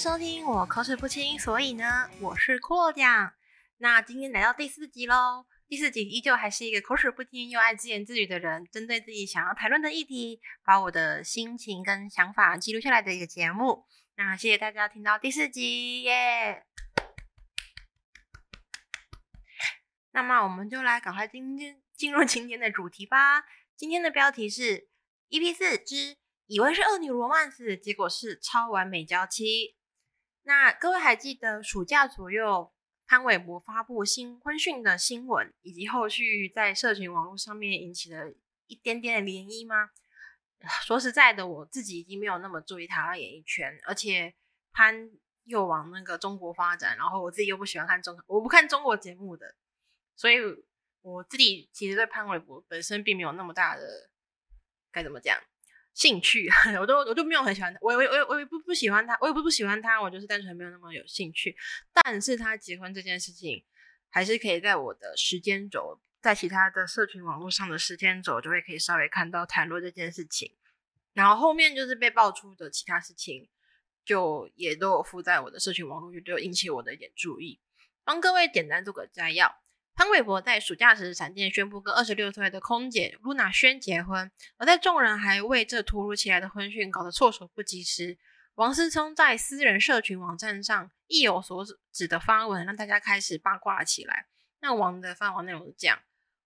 收听我口齿不清，所以呢，我是骷髅酱。那今天来到第四集喽，第四集依旧还是一个口齿不清又爱自言自语的人，针对自己想要谈论的议题，把我的心情跟想法记录下来的一个节目。那谢谢大家听到第四集耶。那么我们就来赶快今天进入今天的主题吧。今天的标题是 EP 四之以为是恶女罗曼史，结果是超完美娇妻。那各位还记得暑假左右潘玮柏发布新婚讯的新闻，以及后续在社群网络上面引起了一点点的涟漪吗？说实在的，我自己已经没有那么注意他演艺圈，而且潘又往那个中国发展，然后我自己又不喜欢看中，我不看中国节目的，所以我自己其实对潘玮柏本身并没有那么大的该怎么讲。兴趣，我都我就没有很喜欢他，我我我我也不不喜欢他，我也不不喜欢他，我就是单纯没有那么有兴趣。但是他结婚这件事情，还是可以在我的时间轴，在其他的社群网络上的时间轴，就会可以稍微看到谈论这件事情。然后后面就是被爆出的其他事情，就也都有附在我的社群网络，就引起我的一点注意。帮各位简单做个摘要。潘玮柏在暑假时闪电宣布跟二十六岁的空姐露娜轩结婚，而在众人还为这突如其来的婚讯搞得措手不及时，王思聪在私人社群网站上意有所指的发文，让大家开始八卦起来。那王的发文内容是这样：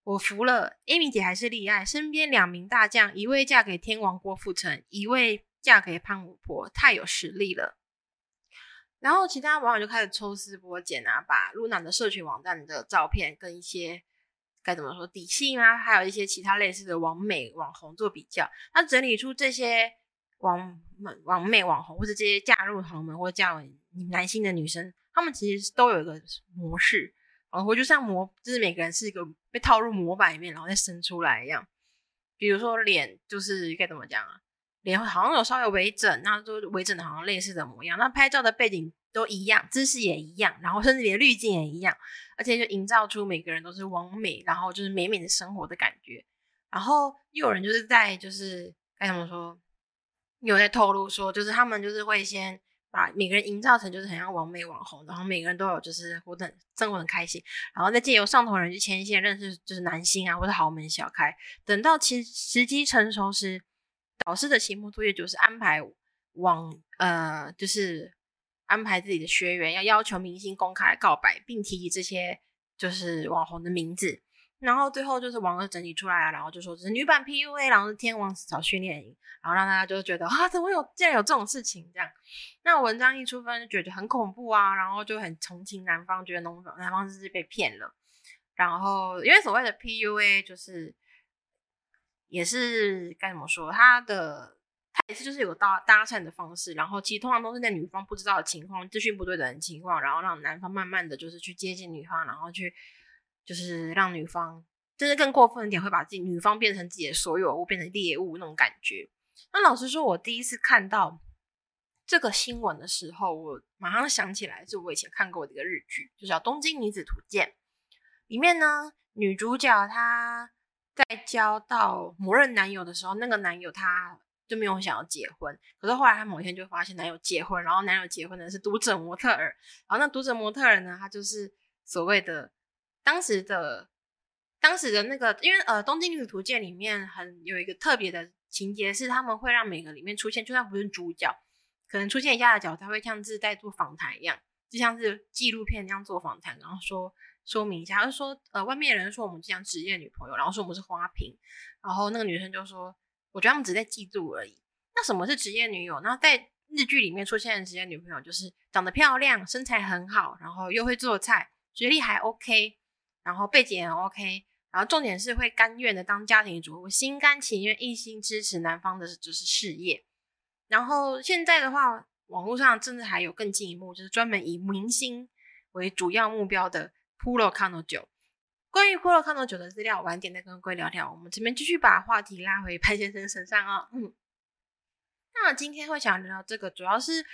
我服了，Amy 姐还是厉害，身边两名大将，一位嫁给天王郭富城，一位嫁给潘玮柏，太有实力了。然后其他网友就开始抽丝剥茧啊，把露娜的社群网站的照片跟一些该怎么说底细啊？还有一些其他类似的网美网红做比较，他整理出这些网网美网红或者这些嫁入豪门或者嫁为男性的女生，他们其实都有一个模式，仿佛就像模，就是每个人是一个被套入模板里面，然后再生出来一样。比如说脸，就是该怎么讲啊？脸好像有稍微微整，那就微整的好像类似的模样。那拍照的背景都一样，姿势也一样，然后甚至连滤镜也一样，而且就营造出每个人都是完美，然后就是美美的生活的感觉。然后又有人就是在就是该怎么说，有在透露说，就是他们就是会先把每个人营造成就是很像完美网红，然后每个人都有就是活得生活很开心，然后再借由上头人去牵线认识就是男星啊或者豪门小开，等到其时机成熟时。导师的期末作业就是安排往呃，就是安排自己的学员要要求明星公开告白，并提及这些就是网红的名字，然后最后就是网友整理出来啊，然后就说这是女版 PUA，然后是天王找训练营，然后让大家就觉得啊，怎么有竟然有这种事情这样？那文章一出分就觉得很恐怖啊，然后就很同情男方，觉得男方男方是被骗了，然后因为所谓的 PUA 就是。也是该怎么说？他的他也是就是有搭搭讪的方式，然后其实通常都是在女方不知道的情况、资讯不对等的情况，然后让男方慢慢的就是去接近女方，然后去就是让女方，就是更过分一点，会把自己女方变成自己的所有物，变成猎物那种感觉。那老实说，我第一次看到这个新闻的时候，我马上想起来，是我以前看过的一个日剧，就叫《东京女子图鉴》，里面呢女主角她。在交到某任男友的时候，那个男友他就没有想要结婚。可是后来她某一天就发现男友结婚，然后男友结婚的是读者模特儿。然后那读者模特儿呢，他就是所谓的当时的当时的那个，因为呃《东京女子图鉴》里面很有一个特别的情节，是他们会让每个里面出现，就算不是主角，可能出现一下的角色，会像是在做访谈一样，就像是纪录片那样做访谈，然后说。说明一下，他就说，呃，外面的人说我们像职业女朋友，然后说我们是花瓶，然后那个女生就说，我觉得他们只在嫉妒而已。那什么是职业女友？那在日剧里面出现的职业女朋友，就是长得漂亮，身材很好，然后又会做菜，学历还 OK，然后背景也 OK，然后重点是会甘愿的当家庭主妇，心甘情愿，一心支持男方的就是事业。然后现在的话，网络上甚至还有更进一步，就是专门以明星为主要目标的。普罗康诺酒，关于普罗康诺酒的资料，晚点再跟各位聊聊。我们这边继续把话题拉回潘先生身上哦。嗯，那今天会想聊聊这个，主要是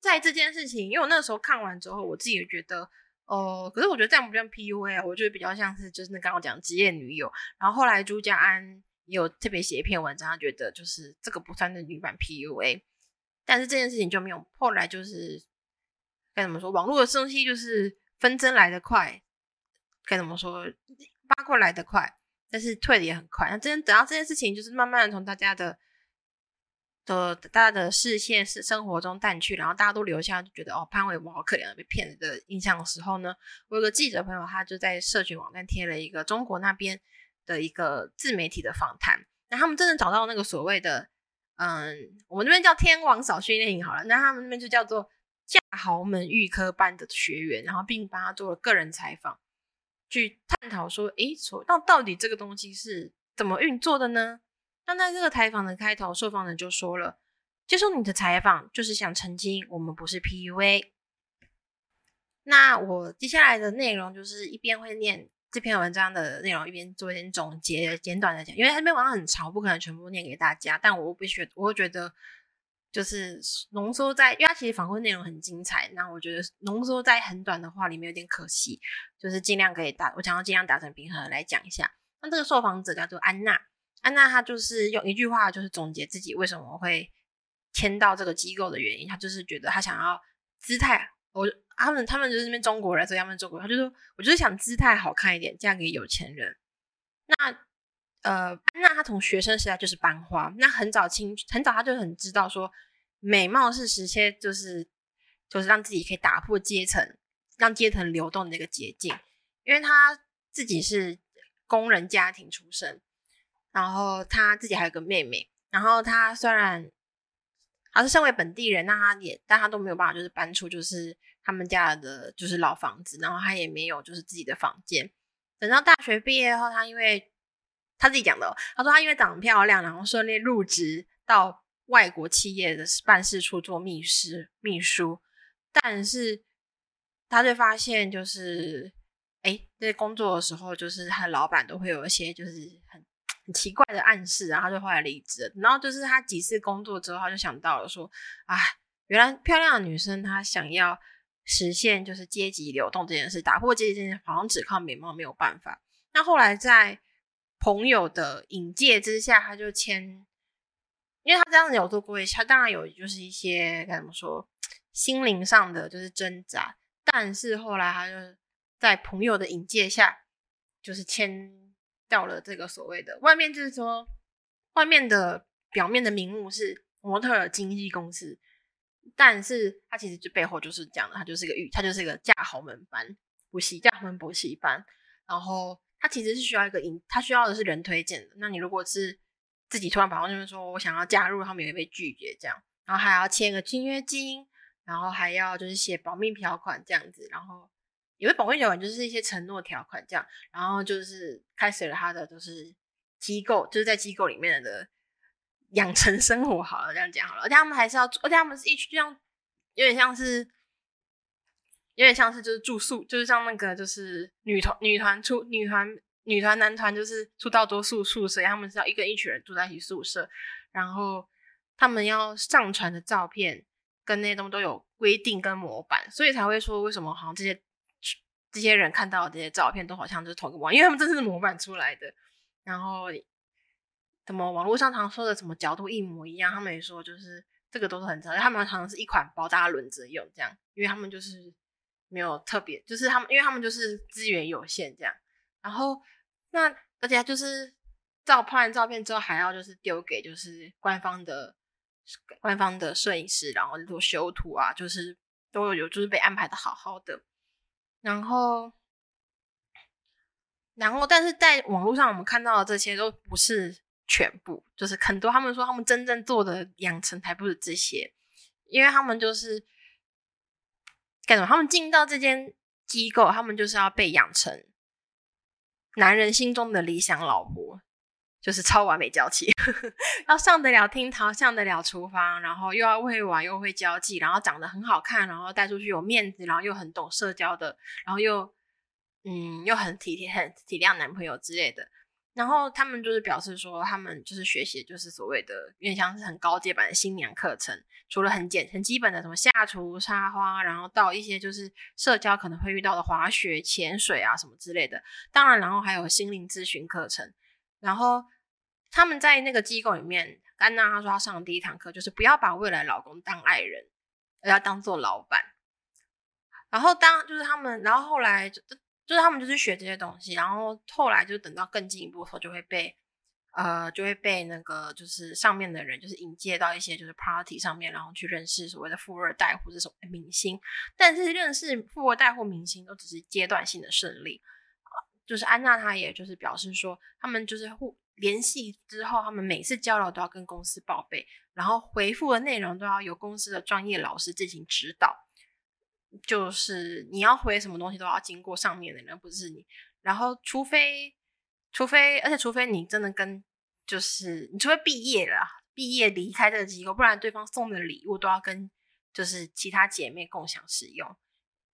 在这件事情，因为我那时候看完之后，我自己也觉得，哦，可是我觉得这样不像 PUA 啊，我觉得比较像是就是那刚刚讲职业女友。然后后来朱家安也有特别写一篇文章，他觉得就是这个不算是女版 PUA，但是这件事情就没有后来就是该怎么说？网络的东西就是纷争来得快，该怎么说？八卦来得快，但是退的也很快。那真等到这件事情就是慢慢的从大家的的大家的视线是生活中淡去，然后大家都留下就觉得哦潘玮柏好可怜被骗的印象的时候呢，我有个记者朋友，他就在社群网站贴了一个中国那边的一个自媒体的访谈。那他们真的找到那个所谓的，嗯，我们这边叫天王嫂训练营好了，那他们那边就叫做嫁豪门预科班的学员，然后并帮他做了个人采访，去探讨说，诶，所那到底这个东西是怎么运作的呢？那在这个采访的开头，受访人就说了，接受你的采访就是想澄清，我们不是 PUA。那我接下来的内容就是一边会念。这篇文章的内容一边做一点总结，简短的讲，因为这篇文章很长，不可能全部念给大家。但我必须，我会觉得就是浓缩在，因为它其实访问内容很精彩，那我觉得浓缩在很短的话里面有点可惜，就是尽量可以打，我想要尽量达成平衡来讲一下。那这个受访者叫做安娜，安娜她就是用一句话就是总结自己为什么会签到这个机构的原因，她就是觉得她想要姿态，我。他们他们就是那边中国人，所以他们中国人，他就说，我就是想姿态好看一点，嫁给有钱人。那呃，那他从学生时代就是班花，那很早清很早他就很知道说，美貌是实现就是就是让自己可以打破阶层，让阶层流动的一个捷径。因为他自己是工人家庭出身，然后他自己还有个妹妹，然后他虽然他是身为本地人，那他也但他都没有办法就是搬出就是。他们家的就是老房子，然后他也没有就是自己的房间。等到大学毕业后，他因为他自己讲的，他说他因为长得漂亮，然后顺利入职到外国企业的办事处做秘书秘书。但是他就发现，就是哎，在工作的时候，就是他的老板都会有一些就是很很奇怪的暗示，然后他就后来离职。然后就是他几次工作之后，他就想到了说，啊，原来漂亮的女生她想要。实现就是阶级流动这件事，打破阶级这件事，好像只靠美貌没有办法。那后来在朋友的引介之下，他就签，因为他这样子有做过一些，他当然有就是一些该怎么说，心灵上的就是挣扎。但是后来他就在朋友的引介下，就是签到了这个所谓的外面，就是说外面的表面的名目是模特经纪公司。但是他其实就背后就是讲的，他就是个玉，他就是一个嫁豪门班补习，嫁豪门补习班。然后他其实是需要一个引，他需要的是人推荐的。那你如果是自己突然跑到那边说，我想要加入，他们也会被拒绝这样。然后还要签个签约金，然后还要就是写保密条款这样子。然后有的保密条款就是一些承诺条款这样。然后就是开始了他的就是机构，就是在机构里面的。养成生活好了，这样讲好了，而且他们还是要，而且他们是一群，这样有点像是，有点像是就是住宿，就是像那个就是女团女团出女团女团男团就是出道多宿宿舍，他们是要一个一群人住在一起宿舍，然后他们要上传的照片跟那些东西都有规定跟模板，所以才会说为什么好像这些这些人看到的这些照片都好像就是同一个网，因为他们真是模板出来的，然后。什么网络上常说的什么角度一模一样，他们也说就是这个都是很常，他们常常是一款包，大轮着用这样，因为他们就是没有特别，就是他们，因为他们就是资源有限这样。然后那而且就是照拍完照片之后，还要就是丢给就是官方的官方的摄影师，然后做修图啊，就是都有就是被安排的好好的。然后然后但是在网络上我们看到的这些都不是。全部就是很多，他们说他们真正做的养成才不是这些，因为他们就是干什么？他们进到这间机构，他们就是要被养成男人心中的理想老婆，就是超完美娇妻，要上得了厅堂，上得了厨房，然后又要会玩又会交际，然后长得很好看，然后带出去有面子，然后又很懂社交的，然后又嗯又很体贴、很体谅男朋友之类的。然后他们就是表示说，他们就是学习，就是所谓的有点像是很高阶版的新娘课程，除了很简很基本的什么下厨、插花，然后到一些就是社交可能会遇到的滑雪、潜水啊什么之类的。当然，然后还有心灵咨询课程。然后他们在那个机构里面，安娜她说她上的第一堂课就是不要把未来老公当爱人，而要当做老板。然后当就是他们，然后后来就是他们就是学这些东西，然后后来就等到更进一步的时候，就会被呃就会被那个就是上面的人就是引介到一些就是 party 上面，然后去认识所谓的富二代或者什么明星。但是认识富二代或明星都只是阶段性的胜利就是安娜她也就是表示说，他们就是互联系之后，他们每次交流都要跟公司报备，然后回复的内容都要由公司的专业老师进行指导。就是你要回什么东西都要经过上面的人，不是你。然后，除非，除非，而且除非你真的跟，就是你除非毕业了，毕业离开这个机构，不然对方送的礼物都要跟，就是其他姐妹共享使用。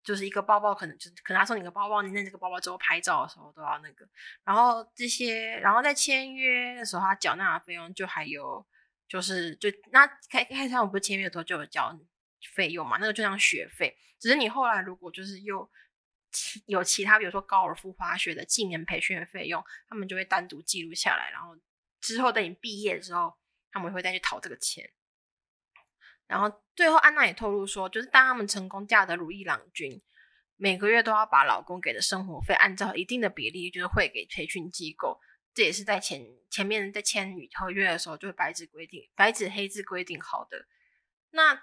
就是一个包包，可能就可能他送你个包包，你那这个包包之后拍照的时候都要那个。然后这些，然后在签约的时候，他缴纳的费用就还有，就是就那开开始我不是签约的时候就有交。费用嘛，那个就像学费，只是你后来如果就是又有其他，比如说高尔夫滑雪的技能培训的费用，他们就会单独记录下来，然后之后等你毕业的时候，他们会再去讨这个钱。然后最后安娜也透露说，就是当他们成功嫁得如意郎君，每个月都要把老公给的生活费按照一定的比例就是汇给培训机构，这也是在前前面在签合约的时候就会白纸规定，白纸黑字规定好的。那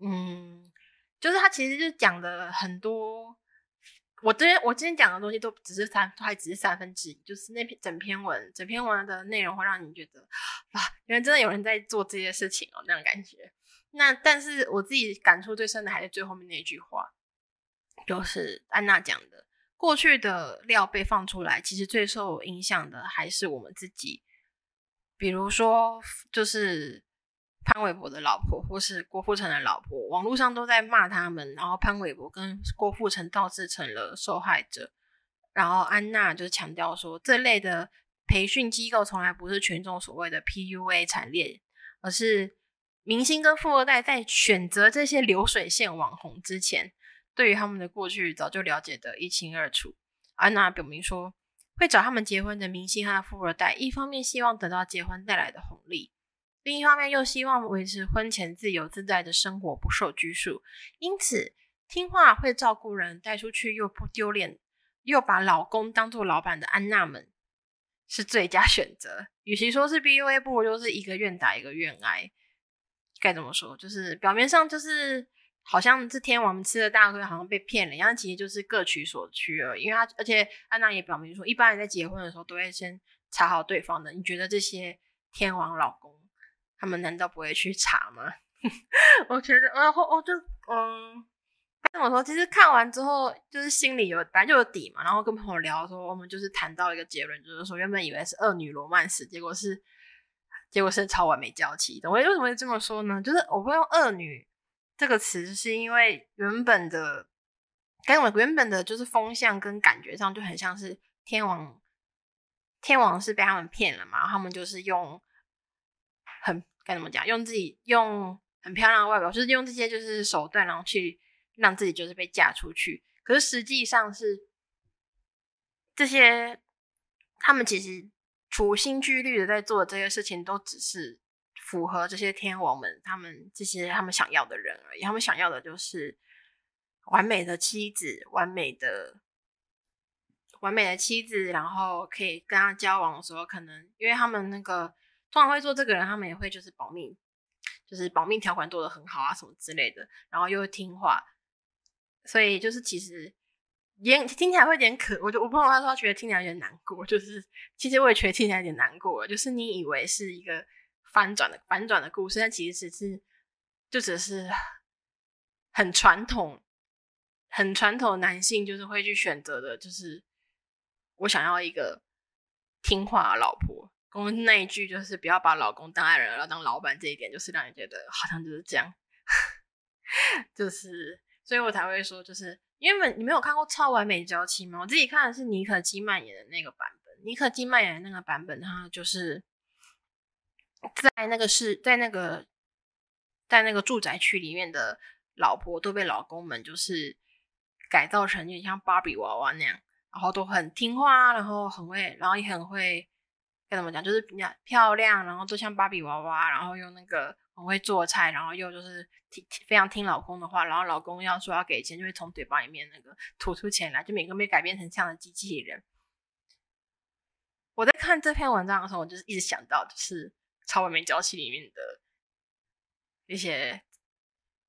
嗯，就是他其实就讲的很多，我今天我今天讲的东西都只是三，都还只是三分之一，就是那篇整篇文，整篇文的内容会让你觉得啊，原来真的有人在做这些事情哦，那种感觉。那但是我自己感触最深的还是最后面那句话，就是安娜讲的，过去的料被放出来，其实最受影响的还是我们自己，比如说就是。潘玮柏的老婆，或是郭富城的老婆，网络上都在骂他们，然后潘玮柏跟郭富城倒是成了受害者。然后安娜就强调说，这类的培训机构从来不是群众所谓的 PUA 产业，而是明星跟富二代在选择这些流水线网红之前，对于他们的过去早就了解的一清二楚。安娜表明说，会找他们结婚的明星和富二代，一方面希望得到结婚带来的红利。另一方面又希望维持婚前自由自在的生活，不受拘束，因此听话会照顾人，带出去又不丢脸，又把老公当做老板的安娜们是最佳选择。与其说是 B U A，不如就是一个愿打一个愿挨。该怎么说？就是表面上就是好像这天王吃了大亏，好像被骗了一样，其实就是各取所需而已。因为他而且安娜也表明说，一般人在结婚的时候都会先查好对方的。你觉得这些天王老公？他们难道不会去查吗？我觉得，然后我就嗯，该怎么说？其实看完之后，就是心里有本来就有底嘛。然后跟朋友聊说，我们就是谈到一个结论，就是说原本以为是恶女罗曼史，结果是结果是超完美娇妻。我为什么会这么说呢？就是我会用“恶女”这个词，是因为原本的，跟我原本的就是风向跟感觉上就很像是天王，天王是被他们骗了嘛？他们就是用。很该怎么讲？用自己用很漂亮的外表，就是用这些就是手段，然后去让自己就是被嫁出去。可是实际上是这些他们其实处心积虑的在做这些事情，都只是符合这些天王们他们这些他们想要的人而已。他们想要的就是完美的妻子，完美的完美的妻子，然后可以跟他交往的时候，可能因为他们那个。通常会做这个人，他们也会就是保密，就是保密条款做的很好啊，什么之类的，然后又会听话，所以就是其实也听起来会有点可，我就我朋友他说他觉得听起来有点难过，就是其实我也觉得听起来有点难过，就是你以为是一个翻转的反转的故事，但其实只是就只是很传统、很传统男性就是会去选择的，就是我想要一个听话的老婆。我那一句就是不要把老公当爱人，要当老板，这一点就是让人觉得好像就是这样，就是所以我才会说，就是因为你没有看过《超完美娇妻》吗？我自己看的是妮可基曼演的那个版本，妮可基曼演的那个版本，他就是在那个是在那个在那个住宅区里面的老婆都被老公们就是改造成有点像芭比娃娃那样，然后都很听话，然后很会，然后也很会。该怎么讲，就是比较漂亮，然后都像芭比娃娃，然后又那个很会做菜，然后又就是听非常听老公的话，然后老公要说要给钱，就会从嘴巴里面那个吐出钱来，就每个被改变成这样的机器人。我在看这篇文章的时候，我就是一直想到，就是《超完美娇妻》里面的一些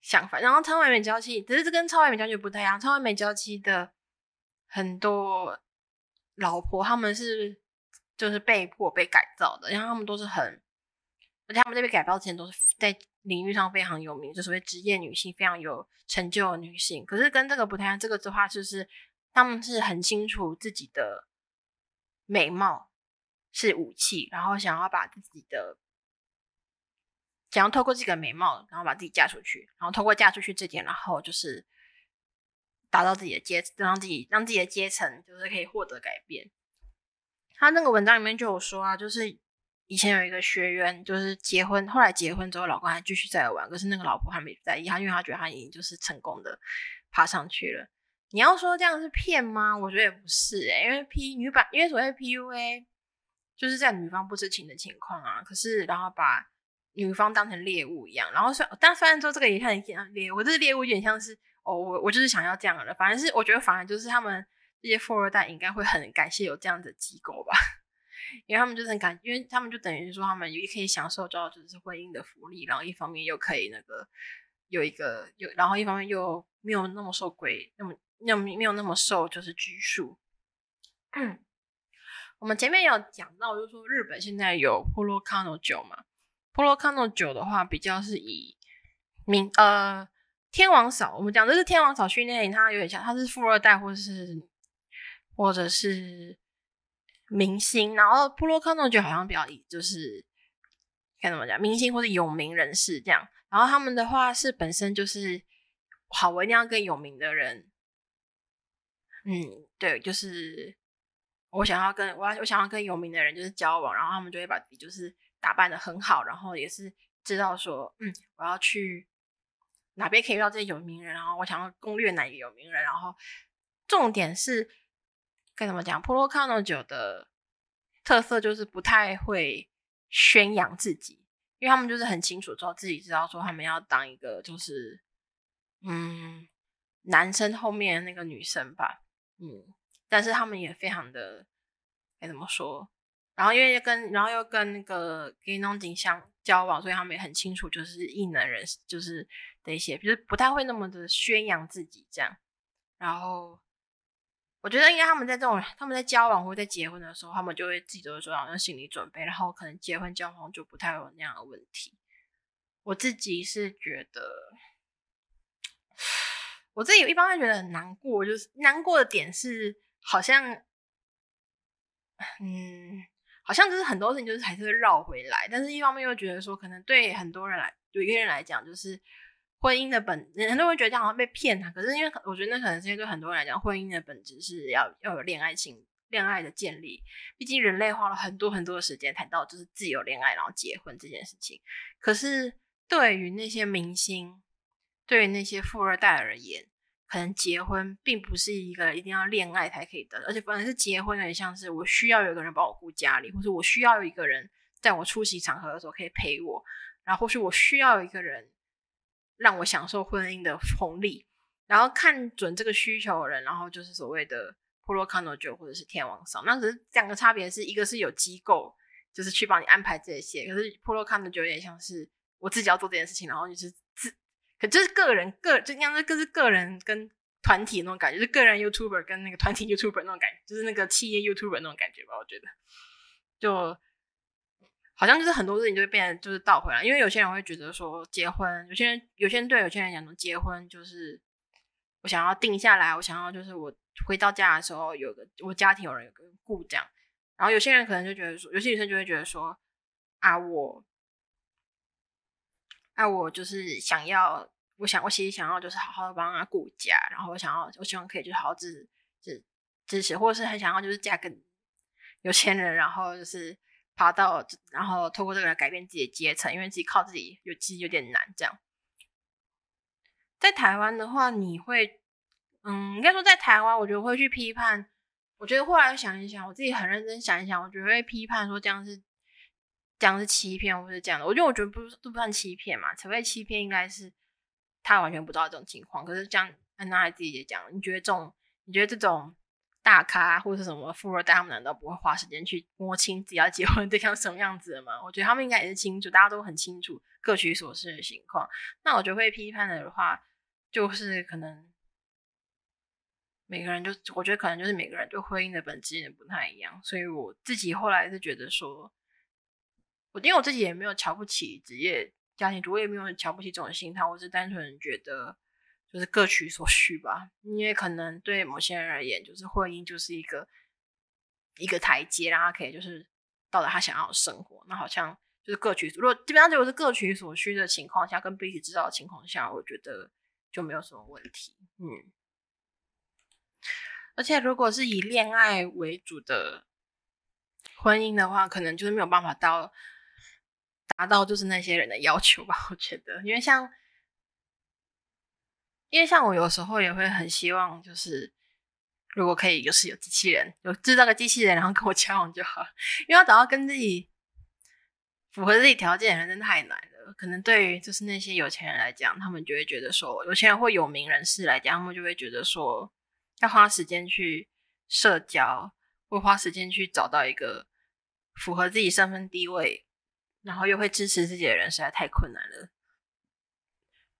想法。然后《超完美娇妻》，只是这跟《超完美娇妻》不太一样，《超完美娇妻》的很多老婆他们是就是被迫被改造的，然后他们都是很，而且他们在被改造之前都是在领域上非常有名，就所谓职业女性，非常有成就的女性。可是跟这个不太一样，这个的话就是他们是很清楚自己的美貌。是武器，然后想要把自己的，想要透过这个美貌，然后把自己嫁出去，然后通过嫁出去这点，然后就是达到自己的阶，让自己让自己的阶层就是可以获得改变。他那个文章里面就有说啊，就是以前有一个学员，就是结婚，后来结婚之后，老公还继续在玩，可是那个老婆还没在意他，因为他觉得他已经就是成功的爬上去了。你要说这样是骗吗？我觉得也不是哎，因为 P 女版，因为所谓 PUA。就是在女方不知情的情况啊，可是然后把女方当成猎物一样，然后虽但虽然说这个也像猎我，这猎物有点像是哦，我我就是想要这样的，反正是我觉得反而就是他们这些富二代应该会很感谢有这样的机构吧，因为他们就是很感，因为他们就等于说他们也可以享受到就是婚姻的福利，然后一方面又可以那个有一个有，然后一方面又没有那么受规，那么那么没有那么受就是拘束。我们前面有讲到，就是说日本现在有 Polo c a n o 酒嘛，Polo c a n o 酒的话比较是以明呃天王嫂，我们讲的是天王嫂训练营，它有点像，它是富二代或者是或者是明星，然后布洛克诺就好像比较以就是该怎么讲，明星或者有名人士这样，然后他们的话是本身就是好，我一定要跟有名的人，嗯，对，就是。我想要跟我要我想要跟有名的人就是交往，然后他们就会把自己就是打扮的很好，然后也是知道说，嗯，我要去哪边可以遇到这些有名人，然后我想要攻略哪一个有名人，然后重点是该怎么讲？p o l o Cano 酒的特色就是不太会宣扬自己，因为他们就是很清楚知道自己知道说他们要当一个就是嗯男生后面那个女生吧，嗯。但是他们也非常的该怎么说？然后因为跟然后又跟那个给那种景象交往，所以他们也很清楚，就是异能人就是的一些，就是不太会那么的宣扬自己这样。然后我觉得，应该他们在这种他们在交往或在结婚的时候，他们就会自己都会做好像心理准备，然后可能结婚交往就不太有那样的问题。我自己是觉得，我自己一方面觉得很难过，就是难过的点是。好像，嗯，好像就是很多事情就是还是会绕回来，但是一方面又觉得说，可能对很多人来，有一些人来讲，就是婚姻的本，很多人会觉得好像被骗啊。可是因为我觉得那可能是因为对很多人来讲，婚姻的本质是要要有恋爱情、恋爱的建立。毕竟人类花了很多很多的时间谈到就是自由恋爱，然后结婚这件事情。可是对于那些明星，对于那些富二代而言，可能结婚并不是一个一定要恋爱才可以的，而且本来是结婚有点像是我需要有个人帮我顾家里，或者我需要有一个人在我出席场合的时候可以陪我，然后或许我需要有一个人让我享受婚姻的红利，然后看准这个需求的人，然后就是所谓的普罗康诺酒或者是天王嫂，那只是两个差别是一个是有机构就是去帮你安排这些，可是普罗康诺酒有点像是我自己要做这件事情，然后就是自。可就是个人个，就像那个是个人跟团体那种感觉，就是个人 YouTuber 跟那个团体 YouTuber 那种感觉，就是那个企业 YouTuber 那种感觉吧。我觉得，就好像就是很多事情就会变，就是倒回来。因为有些人会觉得说，结婚，有些人有些人对有些人讲说，结婚就是我想要定下来，我想要就是我回到家的时候有个我家庭有人有个顾这样。然后有些人可能就觉得说，有些女生就会觉得说，啊我。那我就是想要，我想我其实想要就是好好的帮他顾家，然后我想要，我希望可以就是好好支支支持，或者是很想要就是嫁个有钱人，然后就是爬到，然后透过这个来改变自己的阶层，因为自己靠自己有其实有点难。这样，在台湾的话，你会，嗯，应该说在台湾，我觉得会去批判我觉得后来想一想，我自己很认真想一想，我觉得会批判说这样是这样是欺骗，或是这样的。我觉得我觉得不都不算欺骗嘛，除非欺骗应该是他完全不知道这种情况。可是这样安娜自己也讲，你觉得这种你觉得这种大咖或者什么富二代，他们难道不会花时间去摸清自己要结婚对象什么样子的吗？我觉得他们应该也是清楚，大家都很清楚各取所需的情况。那我觉得会批判的话，就是可能。每个人就，我觉得可能就是每个人对婚姻的本质也不太一样，所以我自己后来是觉得说，我因为我自己也没有瞧不起职业家庭主妇，也没有瞧不起这种心态，我是单纯觉得就是各取所需吧。因为可能对某些人而言，就是婚姻就是一个一个台阶，让他可以就是到达他想要的生活。那好像就是各取，如果基本上如果是各取所需的情况下，跟彼此知道的情况下，我觉得就没有什么问题。嗯。而且，如果是以恋爱为主的婚姻的话，可能就是没有办法到达到就是那些人的要求吧。我觉得，因为像，因为像我有时候也会很希望，就是如果可以，就是有机器人，有制造个机器人，然后跟我交往就好。因为要找到跟自己符合自己条件的人，真的太难了。可能对于就是那些有钱人来讲，他们就会觉得说，有钱人或有名人士来讲，他们就会觉得说。要花时间去社交，会花时间去找到一个符合自己身份地位，然后又会支持自己的人，实在太困难了。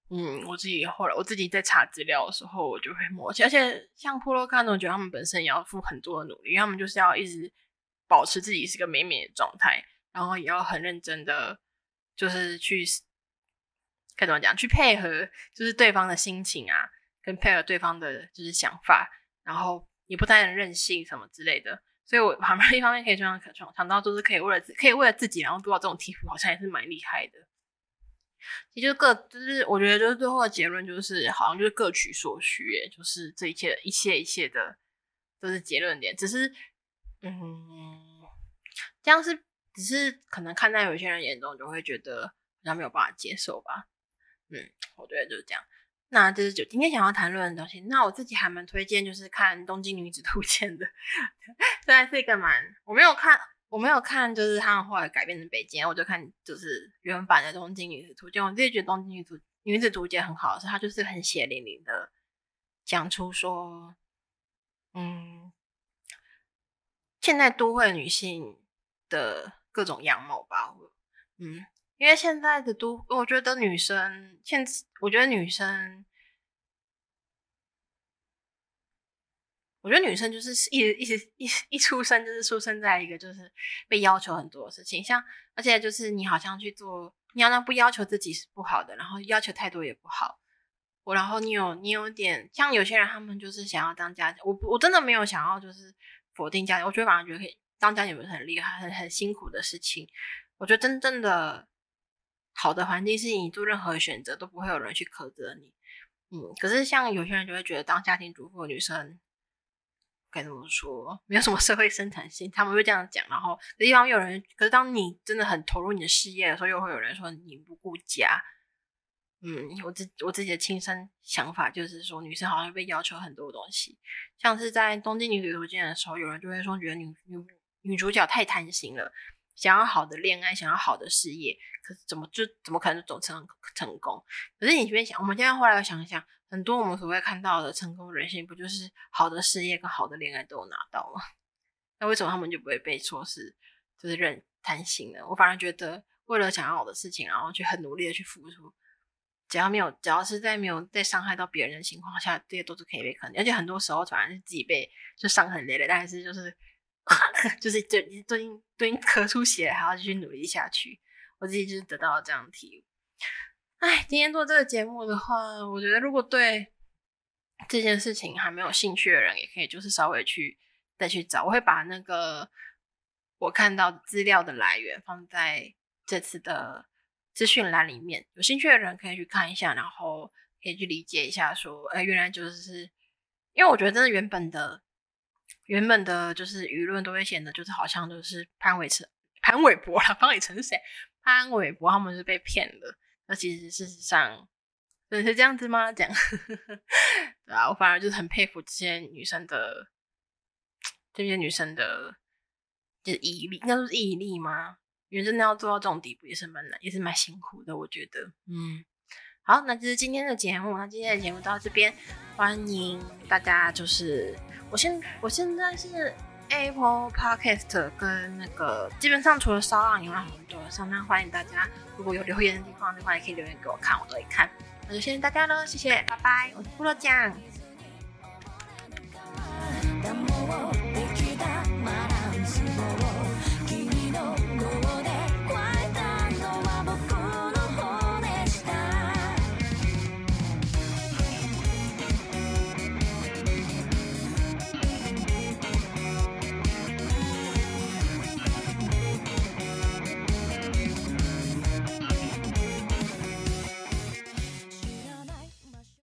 嗯，我自己后来我自己在查资料的时候，我就会默契。而且像普罗卡，我觉得他们本身也要付很多的努力，他们就是要一直保持自己是个美美的状态，然后也要很认真的，就是去该怎么讲，去配合，就是对方的心情啊。跟配合对方的就是想法，然后也不太能任性什么之类的，所以我旁边一方面可以这样可想到，就是可以为了可以为了自己，然后做到这种题目，好像也是蛮厉害的。其实各就是我觉得就是最后的结论就是，好像就是各取所需，就是这一切一切一切的都是结论点，只是嗯，这样是只是可能看在有些人眼中就会觉得好像没有办法接受吧。嗯，我觉得就是这样。那这是就今天想要谈论的东西。那我自己还蛮推荐，就是看《东京女子图鉴》的，虽然是一个蛮我没有看，我没有看，就是他们后来改编成北京，我就看就是原版的《东京女子图鉴》。我自己觉得《东京女子女子图鉴》很好，是它就是很血淋淋的讲出说，嗯，现在都会女性的各种样貌吧，嗯。因为现在的都，我觉得女生现，我觉得女生，我觉得女生就是一一直一一出生就是出生在一个就是被要求很多的事情，像而且就是你好像去做，你好像不要求自己是不好的，然后要求太多也不好。我然后你有你有点像有些人，他们就是想要当家我我真的没有想要就是否定家庭，我觉得反而觉得可以当家庭不是很厉害，很很辛苦的事情。我觉得真正的。好的环境是你做任何选择都不会有人去苛责你，嗯，可是像有些人就会觉得当家庭主妇的女生该怎么说，没有什么社会生产性，他们会这样讲。然后，一方有人，可是当你真的很投入你的事业的时候，又会有人说你不顾家。嗯，我自我自己的亲身想法就是说，女生好像被要求很多东西，像是在东京女子图鉴的时候，有人就会说觉得女女女主角太贪心了。想要好的恋爱，想要好的事业，可是怎么就怎么可能走成成功？可是你这边想，我们现在后来想一想，很多我们所谓看到的成功人性，不就是好的事业跟好的恋爱都有拿到吗？那为什么他们就不会被说是就是认贪心呢？我反而觉得，为了想要好的事情，然后去很努力的去付出，只要没有，只要是在没有在伤害到别人的情况下，这些都是可以被肯定。而且很多时候反而是自己被就伤痕累累，但是就是。就是最最近最近咳出血，还要继续努力下去。我自己就是得到了这样的体悟。哎，今天做这个节目的话，我觉得如果对这件事情还没有兴趣的人，也可以就是稍微去再去找。我会把那个我看到资料的来源放在这次的资讯栏里面，有兴趣的人可以去看一下，然后可以去理解一下，说，哎，原来就是因为我觉得真的原本的。原本的就是舆论都会显得就是好像就是潘伟成、潘玮柏了，潘伟成是谁？潘玮柏他们是被骗的。那其实事实上真的是这样子吗？讲 对啊，我反而就是很佩服这些女生的，这些女生的，就是毅力，应该说是毅力吗？因为真的要做到这种地步，也是蛮难，也是蛮辛苦的。我觉得，嗯，好，那就是今天的节目。那今天的节目到这边，欢迎大家。就是我现我现在是 Apple Podcast 跟那个基本上除了骚浪以外，很多上单欢迎大家，如果有留言的地方的话，也可以留言给我看，我都会看。那就先大家了，谢谢，拜拜，我是布洛酱。